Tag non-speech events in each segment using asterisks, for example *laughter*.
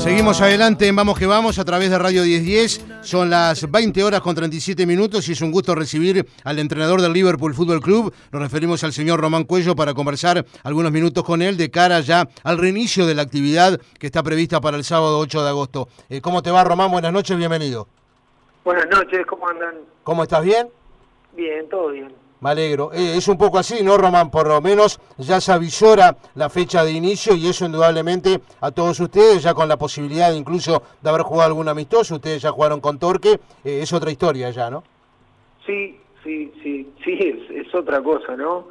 Seguimos adelante en Vamos que Vamos a través de Radio 1010. Son las 20 horas con 37 minutos y es un gusto recibir al entrenador del Liverpool Fútbol Club. Nos referimos al señor Román Cuello para conversar algunos minutos con él de cara ya al reinicio de la actividad que está prevista para el sábado 8 de agosto. Eh, ¿Cómo te va, Román? Buenas noches, bienvenido. Buenas noches, ¿cómo andan? ¿Cómo estás? ¿Bien? Bien, todo bien. Me alegro. Eh, es un poco así, ¿no, Román? Por lo menos ya se avisora la fecha de inicio y eso indudablemente a todos ustedes, ya con la posibilidad incluso de haber jugado algún amistoso, ustedes ya jugaron con Torque, eh, es otra historia ya, ¿no? Sí, sí, sí, sí, es, otra cosa, ¿no?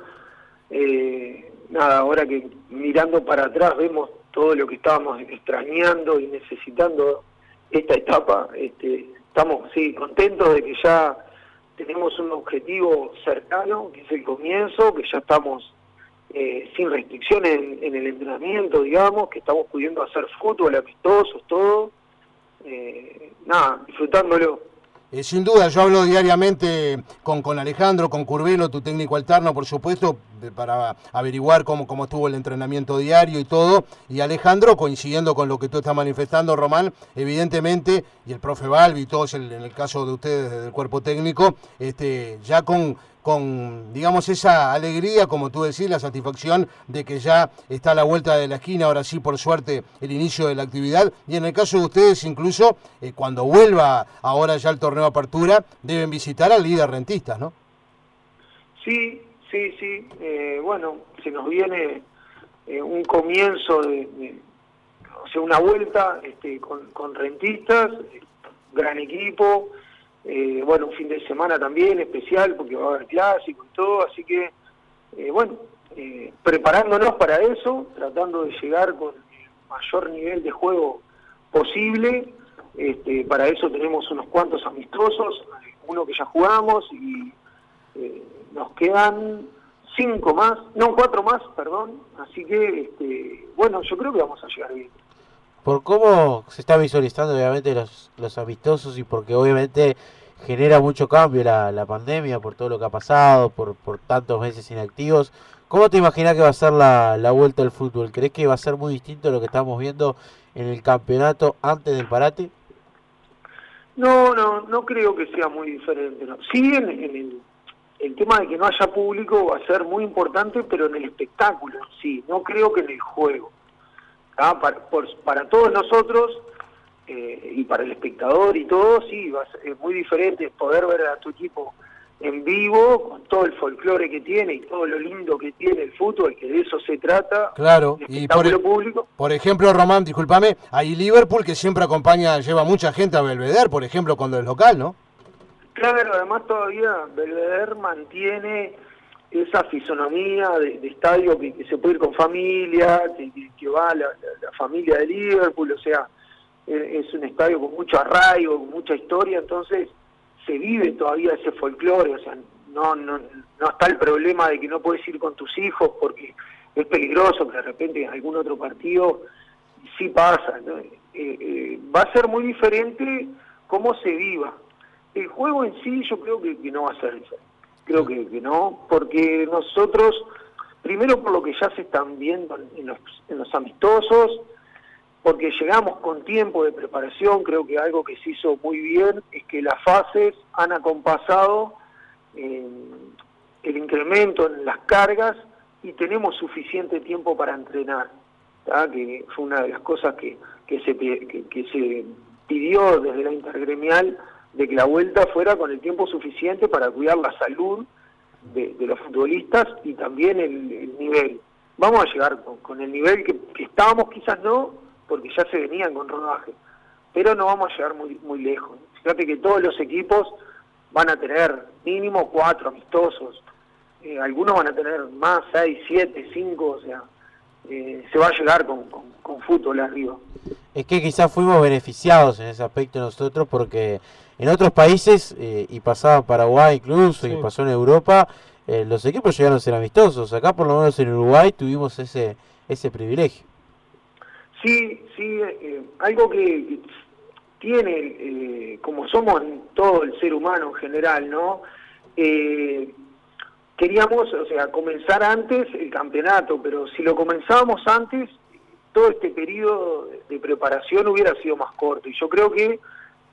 Eh, nada, ahora que mirando para atrás vemos todo lo que estábamos extrañando y necesitando esta etapa, este, estamos, sí, contentos de que ya tenemos un objetivo cercano, que es el comienzo, que ya estamos eh, sin restricciones en, el entrenamiento, digamos, que estamos pudiendo hacer fútbol amistosos, todo. Eh, nada, disfrutándolo. Eh, sin duda, yo hablo diariamente con, con Alejandro, con Curvelo, tu técnico alterno, por supuesto, para averiguar cómo, cómo estuvo el entrenamiento diario y todo. Y Alejandro, coincidiendo con lo que tú estás manifestando, Román, evidentemente, y el profe Balbi, todos en el caso de ustedes del cuerpo técnico, este, ya con, con, digamos, esa alegría, como tú decís, la satisfacción de que ya está a la vuelta de la esquina, ahora sí, por suerte, el inicio de la actividad. Y en el caso de ustedes, incluso, eh, cuando vuelva ahora ya el torneo de apertura, deben visitar al líder rentistas, ¿no? Sí, sí, sí. Eh, bueno, se nos viene eh, un comienzo de, o sea, una vuelta este, con, con rentistas, gran equipo, eh, bueno, un fin de semana también especial porque va a haber clásico y todo, así que, bueno, preparándonos para eso, tratando de llegar con el mayor nivel de juego posible. Este, para eso tenemos unos cuantos amistosos, uno que ya jugamos y nos quedan cinco más, no, cuatro más, perdón. Así que, este, bueno, yo creo que vamos a llegar bien por cómo se está visualizando obviamente los, los amistosos y porque obviamente genera mucho cambio la, la pandemia por todo lo que ha pasado, por, por tantos meses inactivos. ¿Cómo te imaginas que va a ser la, la vuelta al fútbol? ¿Crees que va a ser muy distinto a lo que estamos viendo en el campeonato antes del parate? No, no, no creo que sea muy diferente. No. Sí, en, en el, el tema de que no haya público va a ser muy importante, pero en el espectáculo, sí, no creo que en el juego. Ah, para, para todos nosotros eh, y para el espectador y todo, sí, es muy diferente poder ver a tu equipo en vivo, con todo el folclore que tiene y todo lo lindo que tiene el fútbol, que de eso se trata. Claro, y por, e- público. por ejemplo, Román, discúlpame, hay Liverpool que siempre acompaña, lleva mucha gente a Belvedere, por ejemplo, cuando es local, ¿no? Claro, además todavía Belvedere mantiene esa fisonomía de, estadio que, se puede ir con familia, que, va la, familia de Liverpool, o sea, e, es un estadio con mucho arraigo, con mucha historia, entonces se vive todavía ese folclore, o sea, no, no, no está el problema de que no puedes ir con tus hijos porque es peligroso, que de repente en algún otro partido sí pasa. Eh, eh, va a ser muy diferente cómo se viva. El juego en sí yo creo que, no va a ser diferente creo que, no, porque nosotros, primero por lo que ya se están viendo en los, en amistosos, porque llegamos con tiempo de preparación, creo que algo que se hizo muy bien es que las fases han acompasado eh, el incremento en las cargas y tenemos suficiente tiempo para entrenar, que fue una de las cosas que, que se pidió desde la intergremial de que la vuelta fuera con el tiempo suficiente para cuidar la salud de, los futbolistas y también el, nivel. Vamos a llegar con, el nivel que, estábamos, quizás no, porque ya se venían con rodaje, pero no vamos a llegar muy, muy lejos. Fíjate que todos los equipos van a tener mínimo cuatro amistosos, eh, algunos van a tener más, seis, siete, cinco, o sea, eh, se va a llegar con, con fútbol arriba. Es que quizás fuimos beneficiados en ese aspecto nosotros porque en otros países, eh, y pasaba Paraguay incluso, y pasó en Europa, eh, los equipos llegaron a ser amistosos. Acá por lo menos en Uruguay tuvimos ese, ese privilegio. Sí, sí, eh, algo que tiene, como somos todo el ser humano en general, ¿no? queríamos, o sea, comenzar antes el campeonato, pero si lo comenzábamos antes, todo este periodo de preparación hubiera sido más corto. Y yo creo que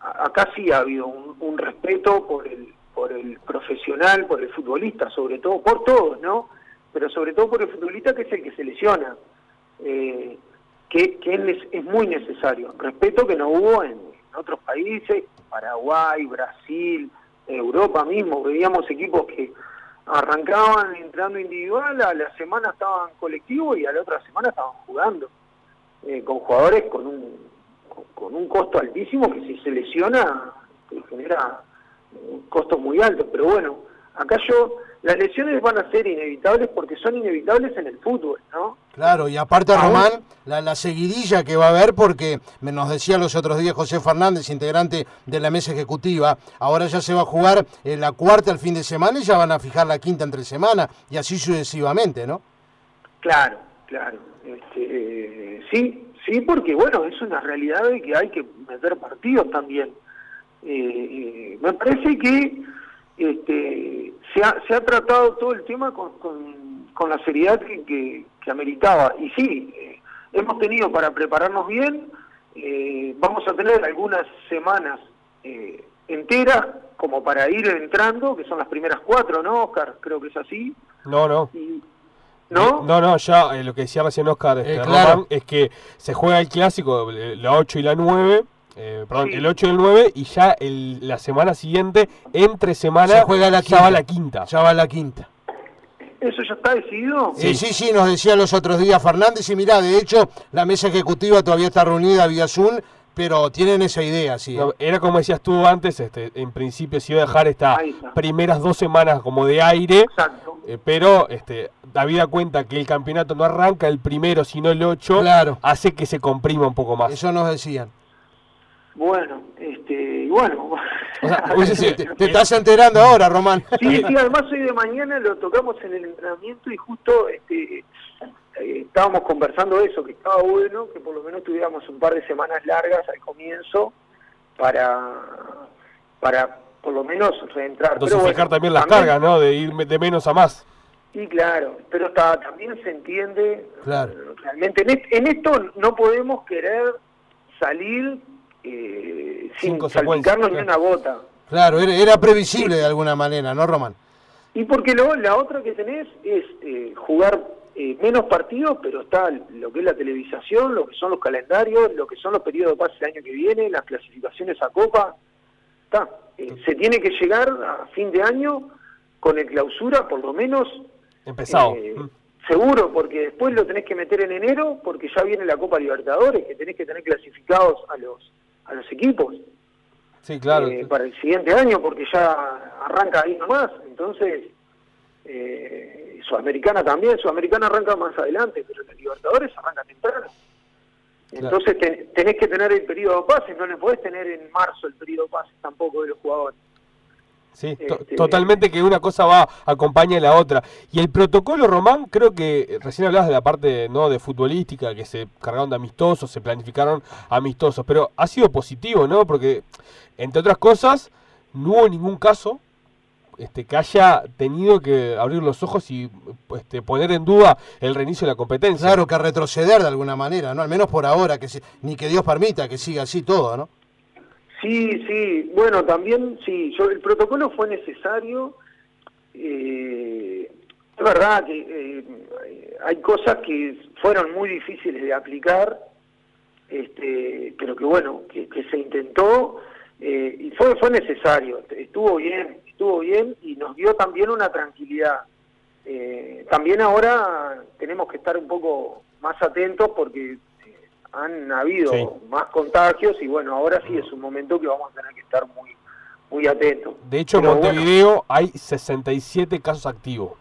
acá sí ha habido un, respeto por el, por el profesional, por el futbolista, sobre todo, por todos, ¿no? Pero sobre todo por el futbolista que es el que se lesiona, eh, que, es, muy necesario. Respeto que no hubo en, otros países, Paraguay, Brasil, Europa mismo, veíamos equipos que arrancaban entrando individual, a la semana estaban colectivos y a la otra semana estaban jugando. Eh, con jugadores con un, con un costo altísimo que si se lesiona genera costos muy altos. Pero bueno, acá yo, las lesiones van a ser inevitables porque son inevitables en el fútbol, ¿no? Claro, y aparte, Román, la, la, seguidilla que va a haber, porque me nos decía los otros días José Fernández, integrante de la mesa ejecutiva, ahora ya se va a jugar la cuarta el fin de semana y ya van a fijar la quinta entre semana, y así sucesivamente, ¿no? Claro, claro. Este, sí, sí, porque bueno, es una realidad de que hay que meter partidos también. Eh, eh, me parece que este, se, ha, se ha tratado todo el tema con, con, la seriedad que, que, ameritaba. Y sí, eh, hemos tenido para prepararnos bien, vamos a tener algunas semanas enteras como para ir entrando, que son las primeras cuatro, ¿no, Oscar? Creo que es así. No, no. ¿No? No, no, ya eh, lo que decía recién Oscar este, eh, es que se juega el clásico, eh, la 8 y la 9, perdón, el 8 y el 9, y ya el, la semana siguiente, entre semana, juega la ya va la quinta. Ya va la quinta. ¿Eso ya está decidido? Sí. sí, sí, nos decía los otros días Fernández, y mirá, de hecho, la mesa ejecutiva todavía está reunida vía Zoom, pero tienen esa idea, sí. era como decías tú antes, este, en principio se iba a dejar estas primeras dos semanas como de aire, Exacto. Eh, pero este, habida cuenta que el campeonato no arranca el primero, sino el 8, claro. hace que se comprima un poco más. Eso nos decían. Bueno, este, bueno. te, estás enterando ahora, Román. Sí, sí, además hoy de mañana lo tocamos en el entrenamiento y justo este, eh, estábamos conversando eso, que estaba bueno, que por lo menos tuviéramos un par de semanas largas al comienzo para, para por lo menos reentrar. Dosificar también las cargas, ¿no? De ir de menos a más. Sí, claro, pero está, también se entiende, claro. realmente en, esto no podemos querer salir eh, sin salpicarnos ni una gota. Claro, era, previsible de alguna manera, ¿no, Román? Y porque luego la otra que tenés es eh, jugar eh, menos partidos, pero está lo que es la televisación, lo que son los calendarios, lo que son los periodos de pase el año que viene, las clasificaciones a Copa. Está. Eh, se tiene que llegar a fin de año con el clausura, por lo menos. Empezado. Eh, mm. Seguro, porque después lo tenés que meter en enero, porque ya viene la Copa Libertadores, que tenés que tener clasificados a los, a los equipos. Sí, claro. para el siguiente año, porque ya arranca ahí nomás. Entonces, eh, Sudamericana también, Sudamericana arranca más adelante, pero la Libertadores arranca temprano. Entonces tenés que tener el periodo de pases, no le podés tener en marzo el periodo de pases tampoco de los jugadores. Sí, este, totalmente que una cosa va acompaña a la otra. Y el protocolo Román, creo que recién hablabas de la parte no de futbolística, que se cargaron de amistosos, se planificaron amistosos, pero ha sido positivo, ¿no? Porque, entre otras cosas, no hubo ningún caso este, que haya tenido que abrir los ojos y este, poner en duda el reinicio de la competencia. Claro, que retroceder de alguna manera, ¿no? Al menos por ahora, que ni que Dios permita que siga así todo, ¿no? Sí, sí, bueno, también, sí, yo, el protocolo fue necesario. Eh, es verdad que eh, hay cosas que fueron muy difíciles de aplicar, este, pero que bueno, que, se intentó eh, y fue, fue necesario, estuvo bien, estuvo bien y nos dio también una tranquilidad. Eh, también ahora tenemos que estar un poco más atentos porque eh, han habido más contagios y bueno, ahora sí es un momento que vamos a tener que estar muy muy atentos. De hecho, en Montevideo hay 67 casos activos.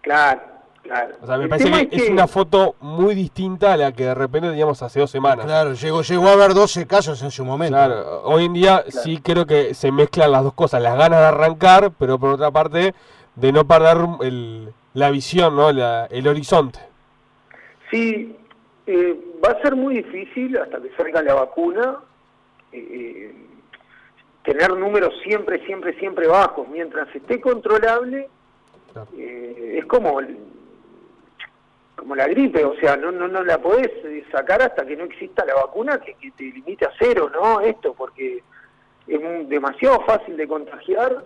Claro, Claro. O sea, me parece que es, una foto muy distinta a la que de repente teníamos hace dos semanas. Claro, llegó, llegó a haber 12 casos en su momento. Claro, hoy en día sí creo que se mezclan las dos cosas, las ganas de arrancar, pero por otra parte de no perder el, la visión, ¿no? el horizonte. Sí, eh, va a ser muy difícil hasta que salga la vacuna. Eh, eh, tener números siempre, siempre, siempre bajos. Mientras esté controlable, es como como la gripe, o sea, no, no, no la podés sacar hasta que no exista la vacuna que, te limite a cero, ¿no? Esto, porque es demasiado fácil de contagiar.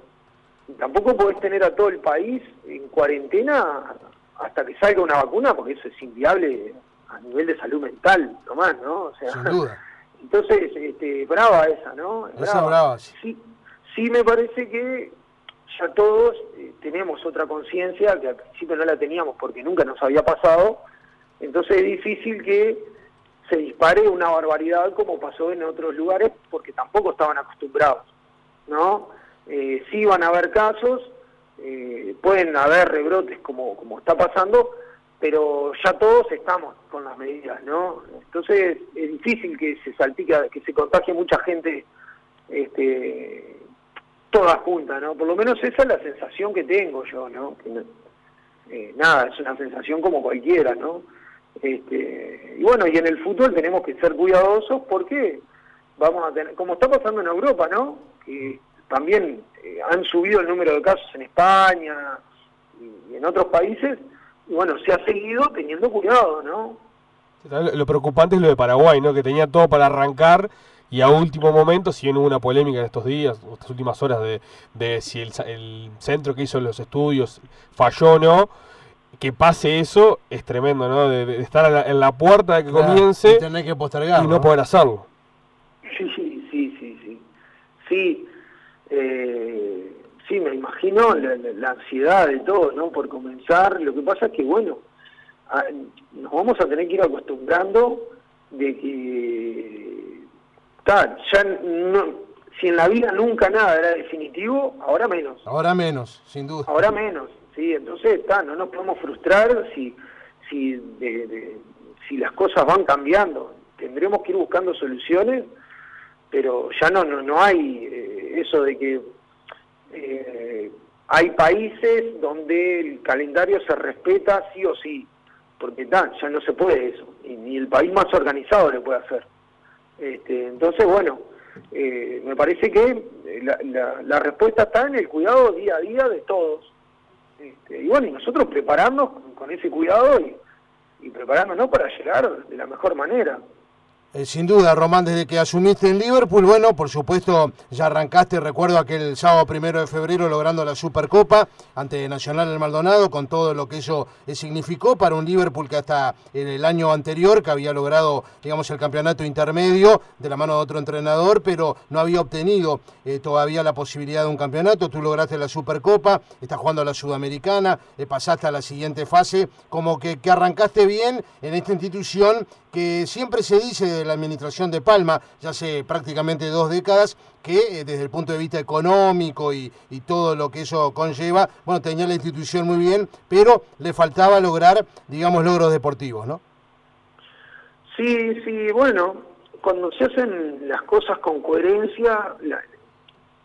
Tampoco podés tener a todo el país en cuarentena hasta que salga una vacuna, porque eso es inviable a nivel de salud mental, nomás, ¿no? O sea, Sin duda. *laughs* Entonces, este, brava esa, ¿no? Esa brava, sí. sí. me parece que ya todos eh, tenemos otra conciencia que al principio no la teníamos porque nunca nos había pasado, entonces es difícil que se dispare una barbaridad como pasó en otros lugares porque tampoco estaban acostumbrados, ¿no? Eh, sí van a haber casos, eh, pueden haber rebrotes como, como está pasando, pero ya todos estamos con las medidas, ¿no? Entonces es difícil que se salpique, que se contagie mucha gente este, toda junta, ¿no? Por lo menos esa es la sensación que tengo yo, ¿no? Eh, nada, es una sensación como cualquiera, ¿no? Este, y bueno, y en el fútbol tenemos que ser cuidadosos porque vamos a tener, como está pasando en Europa, ¿no? Que también eh, han subido el número de casos en España y en otros países, y bueno, se ha seguido teniendo cuidado, ¿no? Lo preocupante es lo de Paraguay, ¿no? Que tenía todo para arrancar y a último momento, si bien hubo una polémica en estos días, estas últimas horas, de, de si el, centro que hizo los estudios falló o no, que pase eso es tremendo, ¿no? De, estar en la, puerta de que comience y, tener que postergar, y ¿no? poder hacerlo. Sí, sí, sí, sí, sí. Sí, eh, sí, me imagino la, ansiedad de todo, ¿no? Por comenzar, lo que pasa es que, bueno, nos vamos a tener que ir acostumbrando de que, tal, ya no, si en la vida nunca nada era definitivo, ahora menos. Ahora menos, sin duda. Ahora menos, sí, entonces, está no nos podemos frustrar si, si, si las cosas van cambiando. Tendremos que ir buscando soluciones, pero ya no, no, no hay eh, eso de que eh, hay países donde el calendario se respeta sí o sí, porque ya no se puede eso, y ni el país más organizado le puede hacer. Este, entonces, bueno, eh, me parece que la, respuesta está en el cuidado día a día de todos. Este, y bueno, y nosotros prepararnos con, ese cuidado y, y preparándonos para llegar de la mejor manera. Eh, sin duda, Román, desde que asumiste en Liverpool, bueno, por supuesto, ya arrancaste, recuerdo aquel sábado primero de febrero logrando la Supercopa ante Nacional del Maldonado, con todo lo que eso eh, significó para un Liverpool que hasta el año anterior, que había logrado, digamos, el campeonato intermedio de la mano de otro entrenador, pero no había obtenido eh, todavía la posibilidad de un campeonato. Tú lograste la Supercopa, estás jugando a la Sudamericana, pasaste a la siguiente fase, como que, que arrancaste bien en esta institución que siempre se dice de la administración de Palma, ya hace prácticamente dos décadas, que eh, desde el punto de vista económico y, todo lo que eso conlleva, bueno, tenía la institución muy bien, pero le faltaba lograr, digamos, logros deportivos, ¿no? Sí, sí, bueno, cuando se hacen las cosas con coherencia,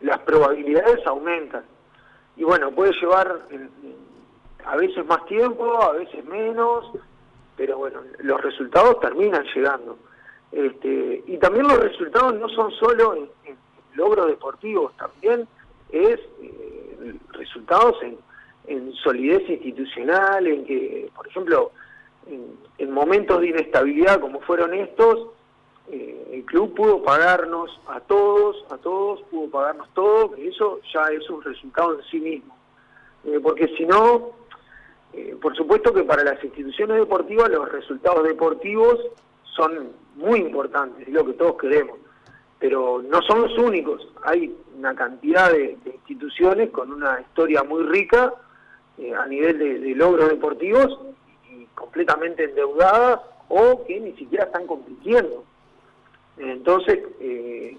las probabilidades aumentan. Y bueno, puede llevar a veces más tiempo, a veces menos, pero bueno, los resultados terminan llegando. Este, y también los resultados no son solo en, logros deportivos, también es eh, resultados en, solidez institucional, en que, por ejemplo, en, momentos de inestabilidad como fueron estos, eh, el club pudo pagarnos a todos, a todos, pudo pagarnos todo, y eso ya es un resultado en sí mismo. Eh, porque si no, por supuesto que para las instituciones deportivas los resultados deportivos son muy importantes, es lo que todos queremos, pero no son los únicos. Hay una cantidad de, instituciones con una historia muy rica eh, a nivel de, logros deportivos y completamente endeudadas o que ni siquiera están compitiendo. Entonces, eh,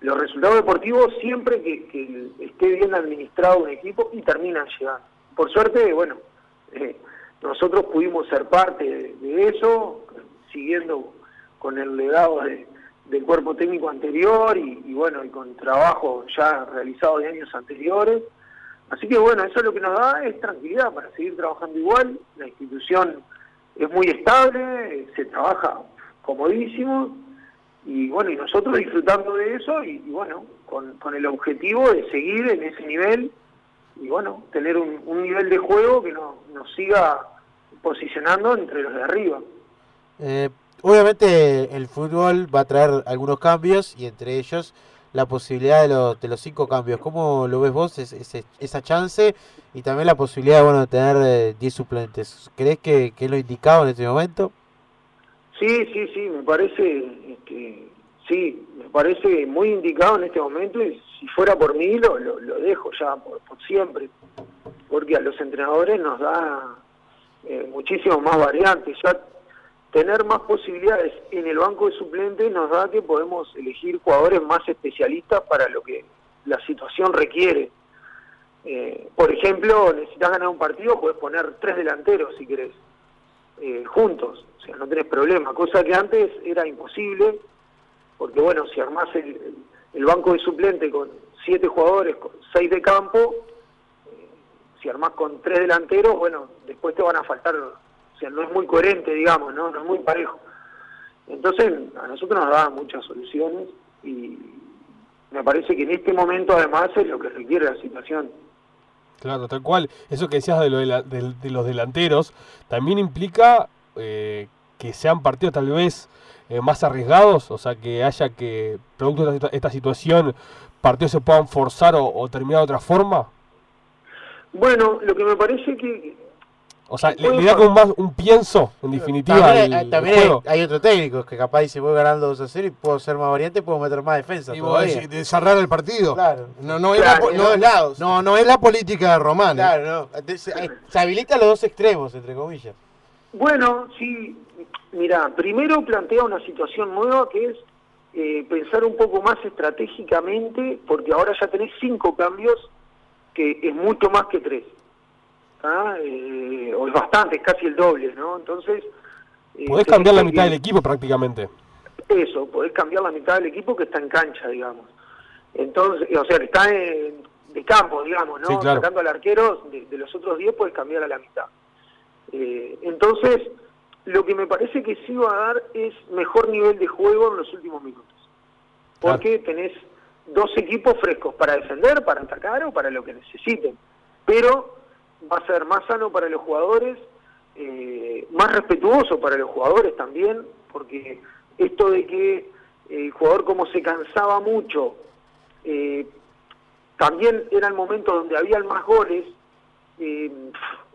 los resultados deportivos siempre que, esté bien administrado un equipo y terminan llegando. Por suerte, bueno, eh, nosotros pudimos ser parte de, eso, siguiendo con el legado del cuerpo técnico anterior y, bueno, y con trabajo ya realizado de años anteriores. Así que bueno, eso lo que nos da es tranquilidad para seguir trabajando igual. La institución es muy estable, se trabaja comodísimo y bueno, y nosotros disfrutando de eso y, bueno, con, el objetivo de seguir en ese nivel y bueno, tener un, nivel de juego que nos siga posicionando entre los de arriba. Eh, obviamente el fútbol va a traer algunos cambios y entre ellos la posibilidad de los, de los cinco cambios. ¿Cómo lo ves vos esa chance y también la posibilidad bueno, de tener 10 eh, suplentes? ¿Crees que, que, es lo indicado en este momento? Sí, sí, sí, me parece, este, sí, me parece muy indicado en este momento y si fuera por mí lo, lo, dejo ya por, siempre, porque a los entrenadores nos da eh, más variantes. Ya tener más posibilidades en el banco de suplentes nos da que podemos elegir jugadores más especialistas para lo que la situación requiere. Eh, por ejemplo, necesitas ganar un partido, puedes poner tres delanteros si querés, eh, juntos, o sea, no tenés problema, cosa que antes era imposible, porque bueno, si armás el, banco de suplente con siete jugadores, con seis de campo, eh, si armás con tres delanteros, bueno, después te van a faltar sea, no es muy coherente, digamos, ¿no? No es muy parejo. Entonces, a nosotros nos da muchas soluciones y me parece que en este momento además es lo que requiere la situación. Claro, tal cual. Eso que decías de, lo de, los delanteros también implica eh, que sean partidos tal vez eh, más arriesgados, o sea, que haya que, producto de esta, situación, partidos se puedan forzar o, o terminar de otra forma. Bueno, lo que me parece que o sea, le, da como más un pienso, en definitiva. También, hay, otro técnico que capaz dice voy ganando 2 a 0 y puedo ser más variante, puedo meter más defensa. Y de cerrar el partido. Claro. No, no, es la, lados. no, no es la política de Román. ¿eh? Claro, no. Se, habilita los dos extremos, entre comillas. Bueno, sí. Mira, primero plantea una situación nueva que es eh, pensar un poco más estratégicamente, porque ahora ya tenés cinco cambios, que es mucho más que tres. ¿Ah? Eh, o es bastante, es casi el doble, ¿no? Entonces... Eh, podés cambiar la mitad del equipo prácticamente. Eso, podés cambiar la mitad del equipo que está en cancha, digamos. Entonces, o sea, que está en, de campo, digamos, ¿no? Sacando al arquero, de, los otros 10 puedes cambiar a la mitad. Eh, entonces, lo que me parece que sí va a dar es mejor nivel de juego en los últimos minutos. Porque tenés dos equipos frescos para defender, para atacar o para lo que necesiten. Pero va a ser más sano para los jugadores, eh, más respetuoso para los jugadores también, porque esto de que el jugador como se cansaba mucho, eh, también era el momento donde había más goles, eh,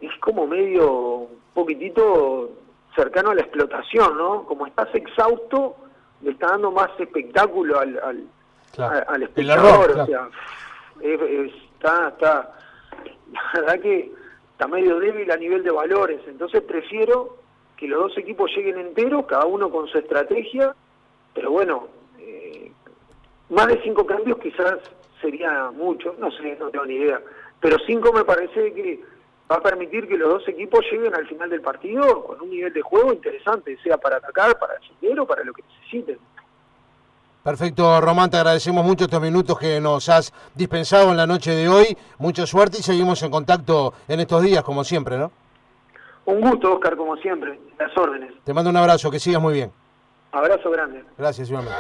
es como medio un poquitito cercano a la explotación, ¿no? Como estás exhausto, le está dando más espectáculo al, al, espectador, o sea, está, está, *laughs* la verdad que está medio débil a nivel de valores, entonces prefiero que los dos equipos lleguen enteros, cada uno con su estrategia, pero bueno, eh, más de cinco cambios quizás sería mucho, no sé, no tengo ni idea, pero cinco me parece que va a permitir que los dos equipos lleguen al final del partido con un nivel de juego interesante, sea para atacar, para defender o para lo que necesiten. Perfecto, Román, te agradecemos mucho estos minutos que nos has dispensado en la noche de hoy. Mucha suerte y seguimos en contacto en estos días, como siempre, ¿no? Un gusto, Oscar, como siempre. Las órdenes. Te mando un abrazo, que sigas muy bien. Abrazo grande. Gracias, igualmente.